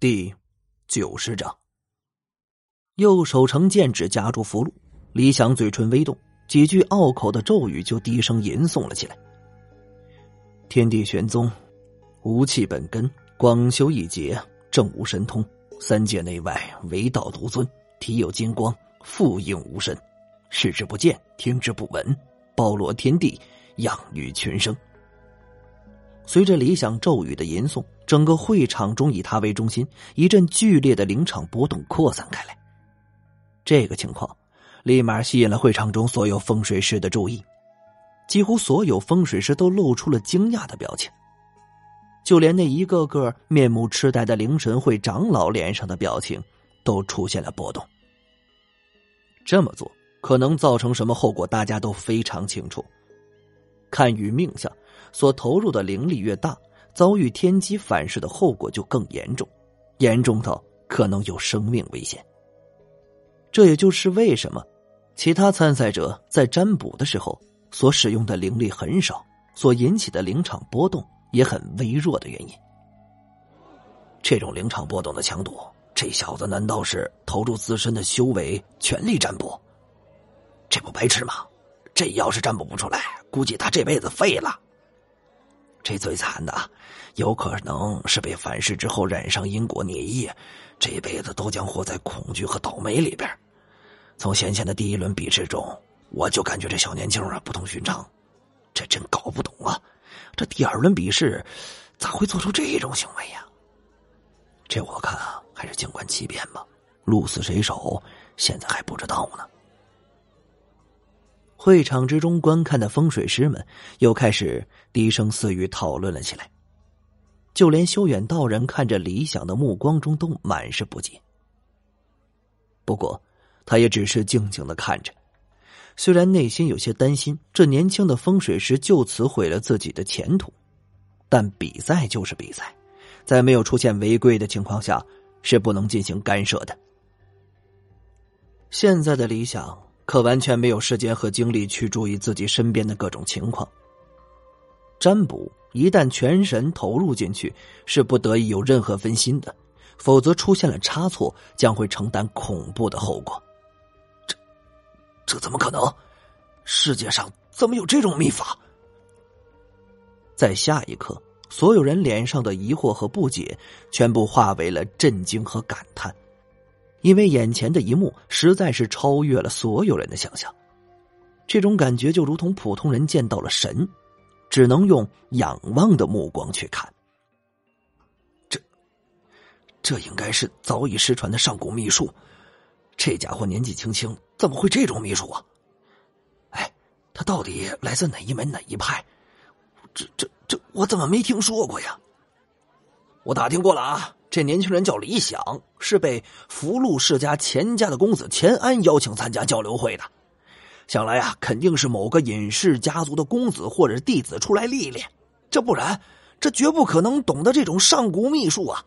第九十章，右手成剑指夹住符箓，李想嘴唇微动，几句拗口的咒语就低声吟诵了起来：“天地玄宗，无气本根，广修一劫，正无神通，三界内外唯道独尊，体有金光，复应无神，视之不见，听之不闻，包罗天地，养育群生。”随着李想咒语的吟诵，整个会场中以他为中心，一阵剧烈的灵场波动扩散开来。这个情况立马吸引了会场中所有风水师的注意，几乎所有风水师都露出了惊讶的表情，就连那一个个面目痴呆的灵神会长老脸上的表情都出现了波动。这么做可能造成什么后果，大家都非常清楚。看与命相。所投入的灵力越大，遭遇天机反噬的后果就更严重，严重到可能有生命危险。这也就是为什么其他参赛者在占卜的时候所使用的灵力很少，所引起的灵场波动也很微弱的原因。这种灵场波动的强度，这小子难道是投入自身的修为全力占卜？这不白痴吗？这要是占卜不出来，估计他这辈子废了。这最惨的，有可能是被反噬之后染上因果孽业，这辈子都将活在恐惧和倒霉里边。从先前的第一轮比试中，我就感觉这小年轻啊不同寻常，这真搞不懂啊！这第二轮比试咋会做出这种行为呀？这我看啊，还是静观其变吧。鹿死谁手，现在还不知道呢。会场之中，观看的风水师们又开始低声私语讨论了起来。就连修远道人看着李想的目光中都满是不解。不过，他也只是静静的看着，虽然内心有些担心这年轻的风水师就此毁了自己的前途，但比赛就是比赛，在没有出现违规的情况下，是不能进行干涉的。现在的李想。可完全没有时间和精力去注意自己身边的各种情况。占卜一旦全神投入进去，是不得已有任何分心的，否则出现了差错，将会承担恐怖的后果。这，这怎么可能？世界上怎么有这种秘法？在下一刻，所有人脸上的疑惑和不解，全部化为了震惊和感叹。因为眼前的一幕实在是超越了所有人的想象，这种感觉就如同普通人见到了神，只能用仰望的目光去看。这，这应该是早已失传的上古秘术。这家伙年纪轻轻，怎么会这种秘术啊？哎，他到底来自哪一门哪一派？这、这、这，我怎么没听说过呀？我打听过了啊。这年轻人叫李想，是被福禄世家钱家的公子钱安邀请参加交流会的。想来啊，肯定是某个隐士家族的公子或者弟子出来历练，这不然，这绝不可能懂得这种上古秘术啊。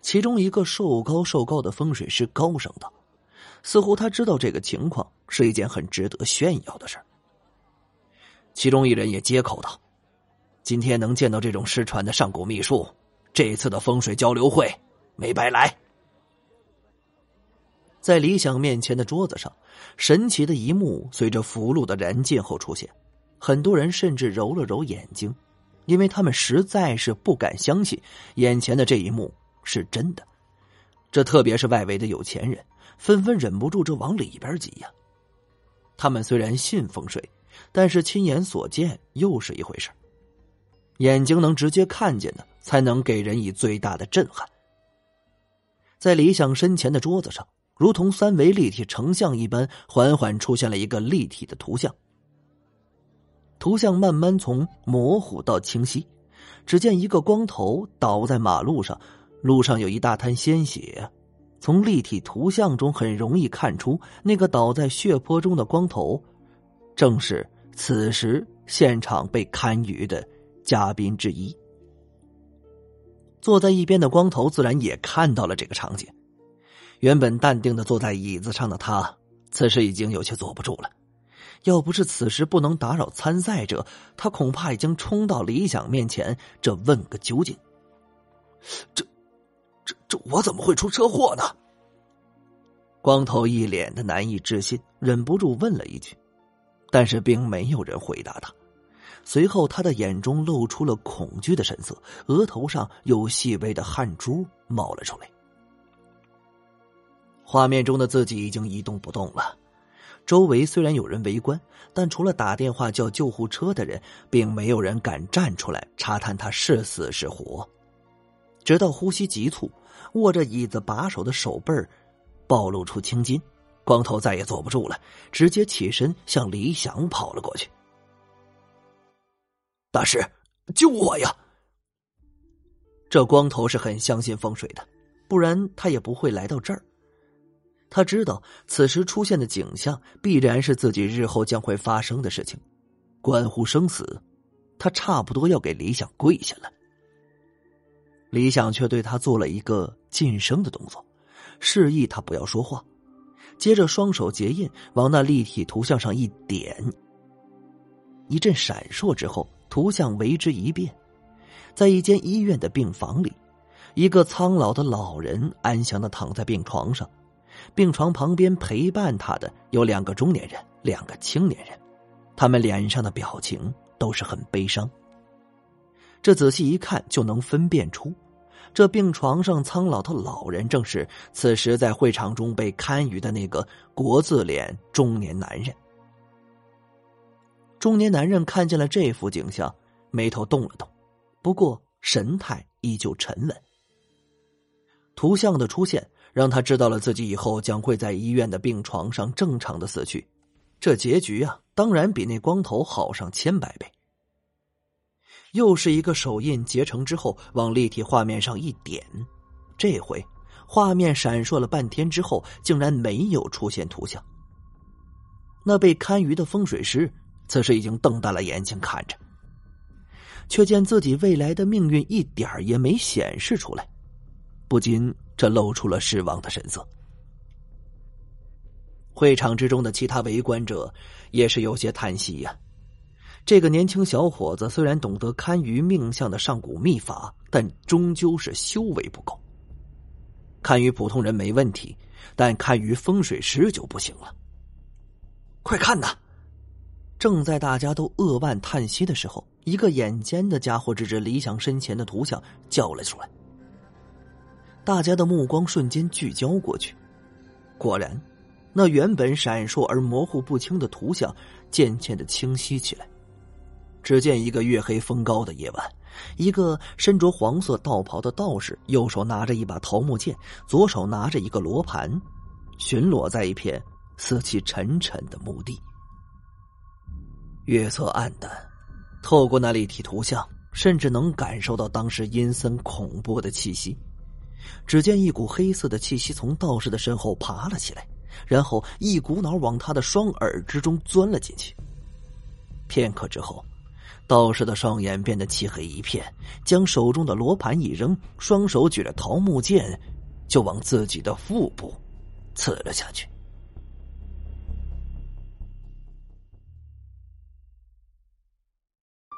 其中一个瘦高瘦高的风水师高声道：“似乎他知道这个情况是一件很值得炫耀的事其中一人也接口道：“今天能见到这种失传的上古秘术。”这次的风水交流会没白来。在李想面前的桌子上，神奇的一幕随着符箓的燃尽后出现，很多人甚至揉了揉眼睛，因为他们实在是不敢相信眼前的这一幕是真的。这特别是外围的有钱人，纷纷忍不住这往里边挤呀。他们虽然信风水，但是亲眼所见又是一回事眼睛能直接看见的。才能给人以最大的震撼。在李想身前的桌子上，如同三维立体成像一般，缓缓出现了一个立体的图像。图像慢慢从模糊到清晰，只见一个光头倒在马路上，路上有一大滩鲜血。从立体图像中很容易看出，那个倒在血泊中的光头，正是此时现场被堪舆的嘉宾之一。坐在一边的光头自然也看到了这个场景，原本淡定的坐在椅子上的他，此时已经有些坐不住了。要不是此时不能打扰参赛者，他恐怕已经冲到李想面前，这问个究竟。这这这我怎么会出车祸呢？光头一脸的难以置信，忍不住问了一句，但是并没有人回答他。随后，他的眼中露出了恐惧的神色，额头上有细微的汗珠冒了出来。画面中的自己已经一动不动了。周围虽然有人围观，但除了打电话叫救护车的人，并没有人敢站出来查探他是死是活。直到呼吸急促，握着椅子把手的手背儿暴露出青筋，光头再也坐不住了，直接起身向李想跑了过去。大师，救我呀！这光头是很相信风水的，不然他也不会来到这儿。他知道此时出现的景象必然是自己日后将会发生的事情，关乎生死，他差不多要给李想跪下了。李想却对他做了一个噤声的动作，示意他不要说话。接着双手结印，往那立体图像上一点，一阵闪烁之后，图像为之一变，在一间医院的病房里，一个苍老的老人安详的躺在病床上。病床旁边陪伴他的有两个中年人，两个青年人，他们脸上的表情都是很悲伤。这仔细一看就能分辨出，这病床上苍老的老人正是此时在会场中被看舆的那个国字脸中年男人。中年男人看见了这幅景象，眉头动了动，不过神态依旧沉稳。图像的出现。让他知道了自己以后将会在医院的病床上正常的死去，这结局啊，当然比那光头好上千百倍。又是一个手印结成之后，往立体画面上一点，这回画面闪烁了半天之后，竟然没有出现图像。那被看鱼的风水师此时已经瞪大了眼睛看着，却见自己未来的命运一点也没显示出来，不禁。这露出了失望的神色。会场之中的其他围观者也是有些叹息呀。这个年轻小伙子虽然懂得堪舆命相的上古秘法，但终究是修为不够。堪舆普通人没问题，但堪舆风水师就不行了。快看呐！正在大家都扼腕叹息的时候，一个眼尖的家伙指着李想身前的图像叫了出来。大家的目光瞬间聚焦过去，果然，那原本闪烁而模糊不清的图像渐渐的清晰起来。只见一个月黑风高的夜晚，一个身着黄色道袍的道士，右手拿着一把桃木剑，左手拿着一个罗盘，巡逻在一片死气沉沉的墓地。月色暗淡，透过那立体图像，甚至能感受到当时阴森恐怖的气息。只见一股黑色的气息从道士的身后爬了起来，然后一股脑往他的双耳之中钻了进去。片刻之后，道士的双眼变得漆黑一片，将手中的罗盘一扔，双手举着桃木剑，就往自己的腹部刺了下去。